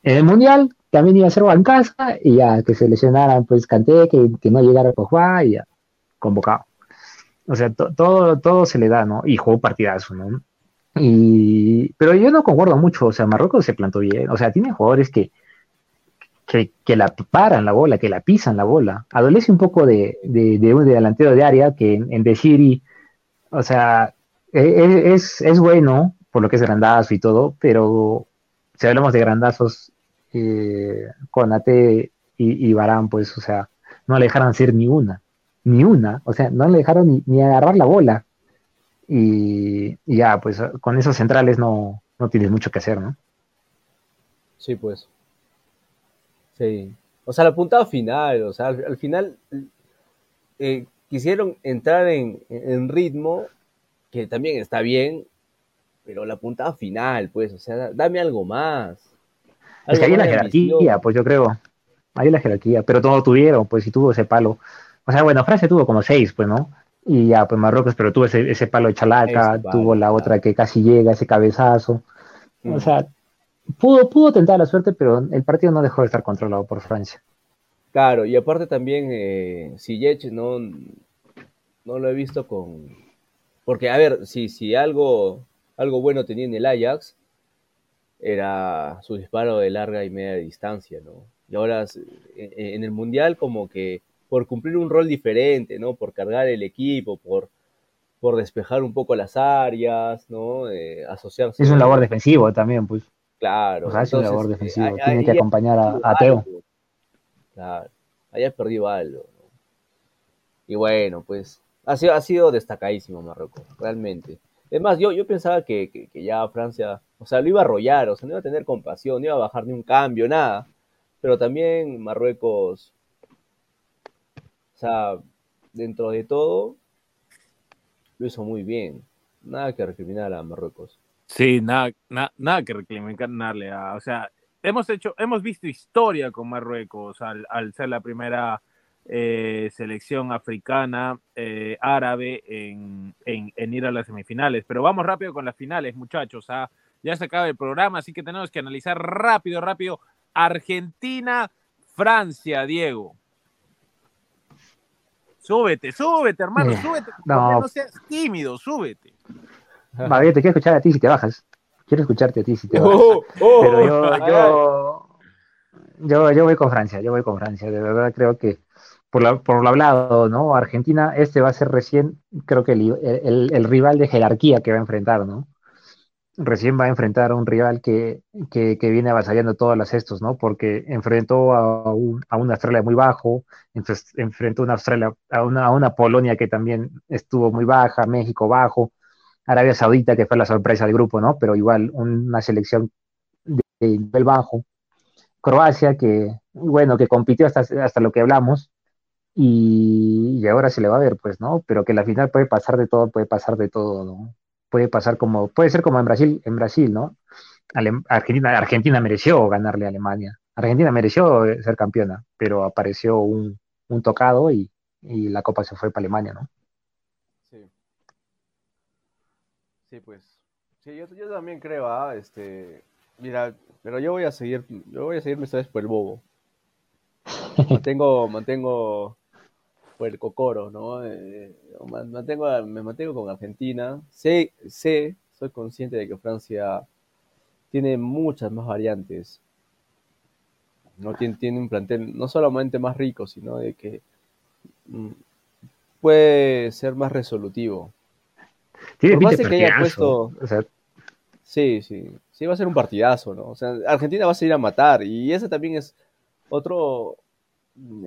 En el Mundial también iba a ser bancasa y ya que se lesionaran pues Canté, que, que no llegara Pogba y ya convocado. O sea, todo, todo se le da, ¿no? Y jugó partidazo, ¿no? Y, pero yo no concuerdo mucho, o sea, Marruecos se plantó bien, o sea, tiene jugadores que, que, la paran la bola, que la pisan la bola. Adolece un poco de, de, un delantero de área que en, en The o sea, e, e, es, es, bueno por lo que es grandazo y todo, pero si hablamos de grandazos eh, con Ate y, Barán, pues, o sea, no le dejaron hacer ni una, ni una, o sea, no le dejaron ni, agarrar la bola. Y, y, ya, pues con esos centrales no, no tienes mucho que hacer, ¿no? Sí, pues. Sí. O sea, la puntada final, o sea, al, final eh, quisieron entrar en, ritmo, que también está bien, pero la puntada final, pues, o sea, dame algo más. es que hay la jerarquía, pues yo creo. Hay la jerarquía, pero todo tuvieron, pues, si tuvo ese palo. O sea, bueno, Francia tuvo como seis, pues, ¿no? Y ya, pues Marruecos, pero tuvo ese, palo de chalaca, tuvo la otra que casi llega, ese cabezazo. O mm. sea, pudo, pudo tentar la suerte, pero el partido no dejó de estar controlado por Francia. Claro, y aparte también eh, no, no lo he visto con... Porque, a ver, si, si algo, algo bueno tenía en el Ajax, era su disparo de larga y media distancia, ¿no? Y ahora en, el Mundial como que por cumplir un rol diferente, ¿no? Por cargar el equipo, por, por despejar un poco las áreas, ¿no? Eh, asociarse. Es un labor defensivo también, pues. Claro. O sea, es un labor defensivo. Tiene que acompañar a, Teo. Claro. Hayas perdido algo. Y bueno, pues ha sido, ha sido destacadísimo Marruecos, realmente. Es más, yo, yo pensaba que, ya Francia, o sea, lo iba a arrollar, o sea, no iba a tener compasión, no iba a bajar ni un cambio, nada. Pero también Marruecos, sea, dentro de todo, lo hizo muy bien. Nada que recriminar a Marruecos. Sí, nada, nada que reclamarle a, o sea, hemos hecho, hemos visto historia con Marruecos al, ser la primera eh, selección africana eh, árabe en, ir a las semifinales. Pero vamos rápido con las finales, muchachos. ¿ah? Ya se acaba el programa, así que tenemos que analizar rápido, rápido. Argentina, Francia, Diego. Súbete, súbete, hermano, súbete. no seas tímido, súbete. María, te quiero escuchar a ti si te bajas. Quiero escucharte a ti si te bajas. Oh, oh, Pero yo, yo, yo, yo, voy con Francia, yo voy con Francia. De verdad creo que por, por lo hablado, ¿no? Argentina, este va a ser recién, creo que el, el, rival de jerarquía que va a enfrentar, ¿no? Recién va a enfrentar a un rival que, que, viene avasallando todos los estos, ¿no? Porque enfrentó a, un, a una Australia muy bajo, enfrentó a una Australia, a una, Polonia que también estuvo muy baja, México bajo, Arabia Saudita, que fue la sorpresa del grupo, ¿no? Pero igual una selección de, nivel bajo. Croacia, que, bueno, que compitió hasta, hasta lo que hablamos, y, ahora se le va a ver, pues, ¿no? Pero que la final puede pasar de todo, puede pasar de todo, ¿no? Puede pasar como, puede ser como en Brasil, en Brasil, ¿no? Argentina, Argentina mereció ganarle a Alemania. Argentina mereció ser campeona, pero apareció un, tocado y, y la copa se fue para Alemania, ¿no? Sí, pues. Sí, yo, también creo, ¿ah? este, Mira, pero yo voy a seguir, yo voy a seguirme esta vez por el bobo. (laughs) Mantengo, mantengo por el cocoro, ¿no? Eh, mantengo, me mantengo con Argentina. Sé, sé, soy consciente de que Francia tiene muchas más variantes. No tiene, tiene un plantel no solamente más rico, sino de que mm, puede ser más resolutivo. Tiene Por que haya puesto, Sí, sí, sí, va a ser un partidazo, ¿no? O sea, Argentina va a salir a matar y ese también es otro,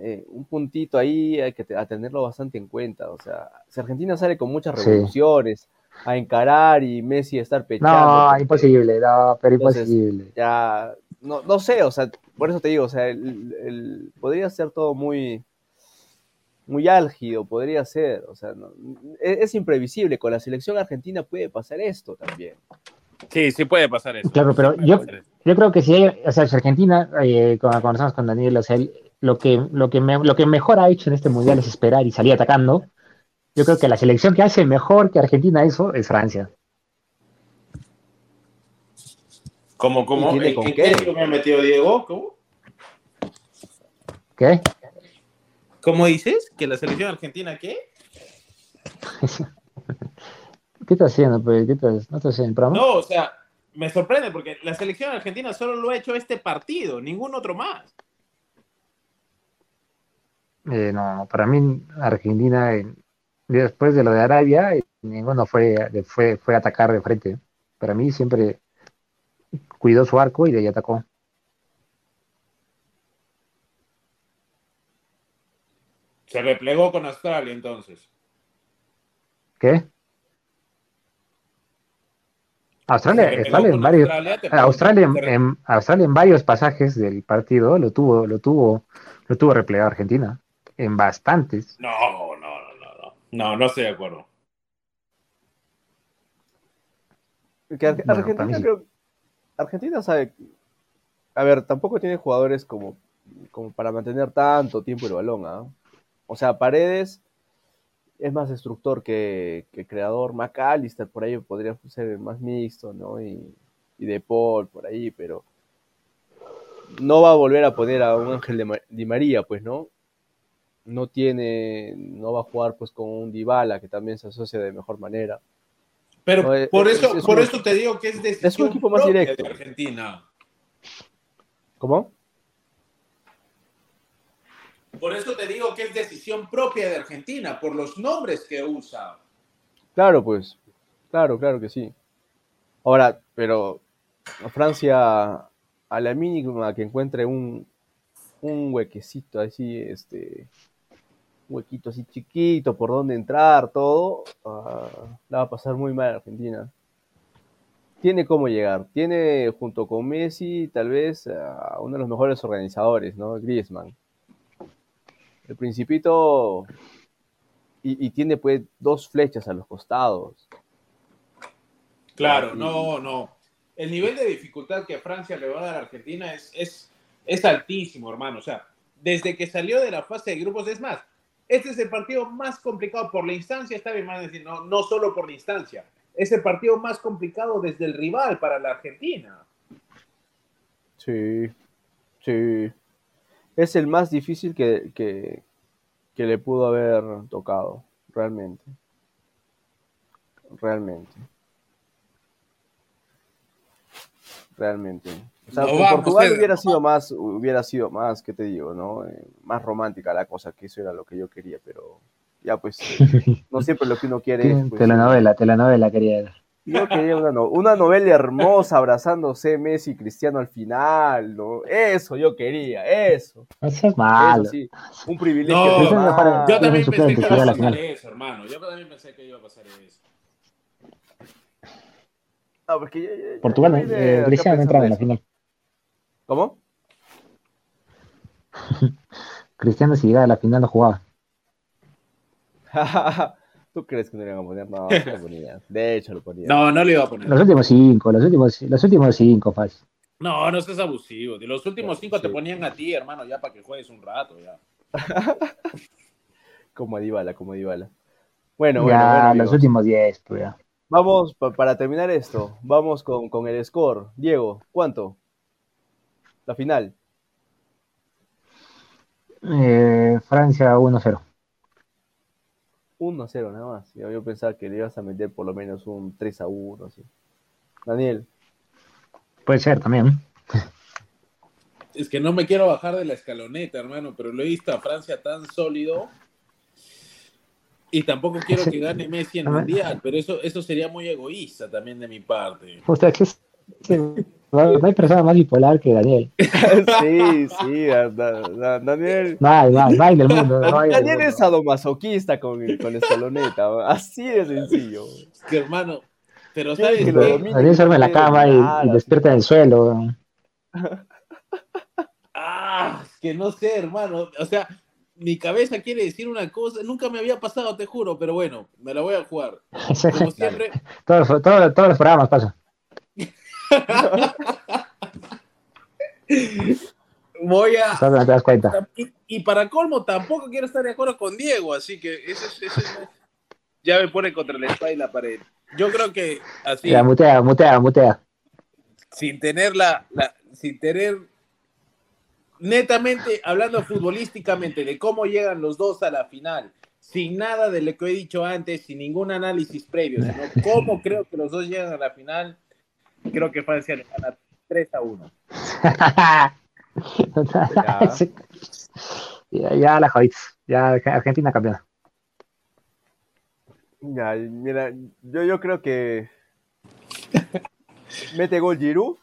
eh, un puntito ahí hay que tenerlo bastante en cuenta. O sea, si Argentina sale con muchas revoluciones a encarar y Messi a estar pechando. No, pues, imposible, no, pero imposible. Ya, no, no sé, o sea, por eso te digo, o sea, el, podría ser todo muy, muy álgido, podría ser, o sea, es, es, imprevisible, con la selección argentina puede pasar esto también. Sí, sí puede pasar eso. Claro, pero yo, yo creo que si hay, o sea, si Argentina, eh, cuando conversamos con Daniel, o sea, lo que, lo, que lo que mejor ha hecho en este mundial es esperar y salir atacando. Yo creo que la selección que hace mejor que Argentina eso es Francia. ¿Cómo, cómo? ¿En, qué? qué me ha metido Diego? ¿Cómo? ¿Qué? ¿Cómo dices? ¿Que la selección argentina qué? (laughs) ¿Qué estás haciendo? Pues? ¿Qué estás, ¿No estás haciendo No, o sea, me sorprende porque la selección argentina solo lo ha hecho este partido, ningún otro más. Eh, no, para mí Argentina, después de lo de Arabia, ninguno fue, fue, fue a atacar de frente. Para mí siempre cuidó su arco y de ahí atacó. Se replegó con Australia entonces. ¿Qué? Australia, en varios, Australia, en, Australia, en, varios pasajes del partido lo tuvo, lo tuvo, lo tuvo replegado Argentina. En bastantes. No, no, no, no, no. No, no estoy de acuerdo. Argentina, creo, Argentina sabe. A ver, tampoco tiene jugadores como, como para mantener tanto tiempo el balón, ¿ah? O sea, Paredes es más destructor que, creador. McAllister por ahí podría ser más mixto, ¿no? Y, De Paul por ahí, pero no va a volver a poner a un Ángel de Di María, pues, ¿no? No tiene, no va a jugar pues con un Dybala que también se asocia de mejor manera. Pero por eso, por eso te digo que es decisión es un equipo más directo de Argentina. ¿Cómo? Por eso te digo que es decisión propia de Argentina, por los nombres que usa. Claro, pues. Claro, claro que sí. Ahora, pero Francia, a la mínima que encuentre un, un huequecito así, este, huequito así chiquito por donde entrar, todo, uh, la va a pasar muy mal Argentina. Tiene cómo llegar, tiene junto con Messi tal vez a uno de los mejores organizadores, ¿no? Griezmann el principito y, tiene pues dos flechas a los costados. Claro, no, no. El nivel de dificultad que Francia le va a dar a Argentina es, es, es altísimo, hermano. O sea, desde que salió de la fase de grupos, es más, este es el partido más complicado por la instancia, está bien, decir, no, no solo por la instancia. Es el partido más complicado desde el rival para la Argentina. Sí, sí es el más difícil que, que, le pudo haber tocado, realmente. Realmente. Realmente. O sea, Portugal hubiera sido más, hubiera sido más, ¿qué te digo, no? Eh, más romántica la cosa, que eso era lo que yo quería, pero ya pues, (laughs) no siempre lo que uno quiere es... Pues, telenovela, telenovela quería yo quería una, una, novela hermosa abrazándose Messi y Cristiano al final, ¿no? Eso yo quería, eso. Eso es malo. sí, un privilegio. No, yo también pensé que iba a pasar eso, hermano. Yo también pensé que iba a pasar eso. No, porque Portugal, eh, Cristiano no entraba en la final. ¿Cómo? (laughs) Cristiano si llegaba a la final no jugaba. (laughs) ¿Tú crees que no le iban a poner? No, no lo ponía. De hecho, lo ponía. No, no le iba a poner. Los últimos cinco, los últimos, los últimos cinco, fácil. No, no seas abusivo. De los últimos cinco te ponían a ti, hermano, ya para que juegues un rato, ya. (laughs) como Dybala, como Dybala. Bueno, ya, bueno, los últimos diez, pues ya. Vamos, para terminar esto, vamos con, con el score. Diego, ¿cuánto? La final. Eh, Francia 1-0. 1-0 nada más. Yo, pensaba que le ibas a meter por lo menos un 3-1. Así. Daniel. Puede ser también. Es que no me quiero bajar de la escaloneta, hermano, pero lo he visto a Francia tan sólido. Y tampoco quiero que gane Messi en (laughs) el Mundial, pero eso, eso sería muy egoísta también de mi parte. O sea, que no hay persona más bipolar que Daniel. (laughs) sí, sí, Daniel. No hay, no hay, del mundo. (laughs) Daniel es sadomasoquista con, con escaloneta, así de sencillo. Es que hermano, pero ¿sabes que Daniel se duerme en la cama y, despierta en el suelo. Ah, que no sé, hermano. O sea, mi cabeza quiere decir una cosa, nunca me había pasado, te juro, pero bueno, me la voy a jugar. (laughs) Como siempre. todos, todos, todos los programas pasan. Voy a. te das cuenta. Y, para colmo, tampoco quiero estar de acuerdo con Diego, así que eso, ya me pone contra la espalda y la pared. Yo creo que así. Ya, mutea, mutea, mutea. Sin tener la, sin tener netamente hablando futbolísticamente de cómo llegan los dos a la final, sin nada de lo que he dicho antes, sin ningún análisis previo, sino cómo creo que los dos llegan a la final, creo que Francia le gana 3 a 1. (laughs) ya. ya la jodiste. Ya Argentina campeona. Ya, mira, yo, yo creo que mete gol Giroud.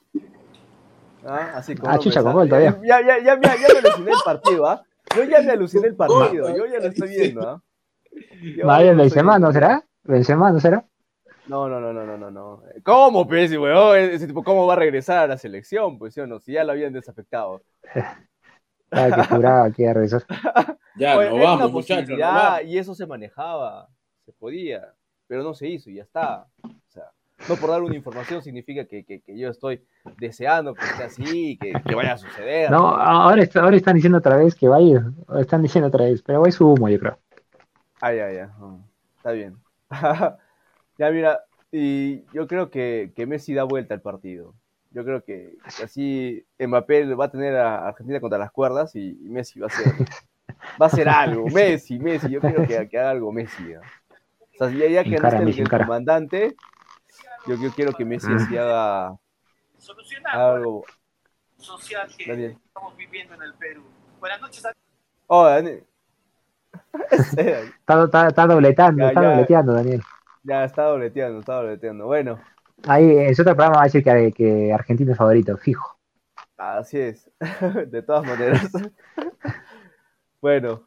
¿ah? Así como ah, chucha, con gol todavía. Ya, ya, ya, ya, me aluciné el partido, ¿ah? Yo ya me aluciné el partido, yo ya lo estoy viendo, ¿ah? Vaya, Benzema, ¿no será? Benzema, ¿no será? No, no, no, no, no, no, no. ¿Cómo, pues, weón? Ese tipo, ¿cómo va a regresar a la selección? Pues, ¿sí o no? Si ya lo habían desafectado. (laughs) Ay, que juraba que iba a regresar. (laughs) Ya, no vamos, muchachos. Ya, y eso se manejaba, se podía, pero no se hizo y ya está. O sea, no por dar una información significa que, que, que yo estoy deseando que esté así, que, que, vaya a suceder. No, ahora, ahora están diciendo otra vez que va a ir, están diciendo otra vez, pero es humo, yo creo. Ah, ya, ya, está bien. (laughs) Ya, mira, y yo creo que, que Messi da vuelta al partido. Yo creo que así Mbappé va a tener a Argentina contra las cuerdas y, Messi va a ser va a ser algo. (laughs) Messi, Messi, yo creo que, que haga algo Messi. O sea, ya, ya que no esté el, comandante, yo, yo, quiero que Messi así haga algo social que estamos viviendo en el Perú. Buenas noches. Oh, Daniel. (laughs) está, está, está dobletando, está dobleteando, Daniel. Ya está dobleteando, está dobleteando. Bueno. Ahí en otro programa va a decir que, que Argentina es favorito, fijo. Así es, (laughs) de todas maneras. (laughs) bueno,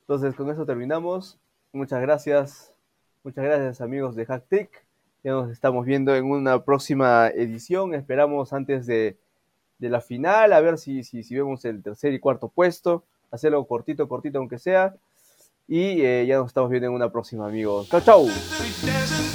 entonces con eso terminamos. Muchas gracias. Muchas gracias amigos de Hacktick. Ya nos estamos viendo en una próxima edición. Esperamos antes de, de la final, a ver si, si, si, vemos el tercer y cuarto puesto. Hacerlo cortito, cortito aunque sea. Y eh, ya nos estamos viendo en una próxima, amigos. Chau, chau.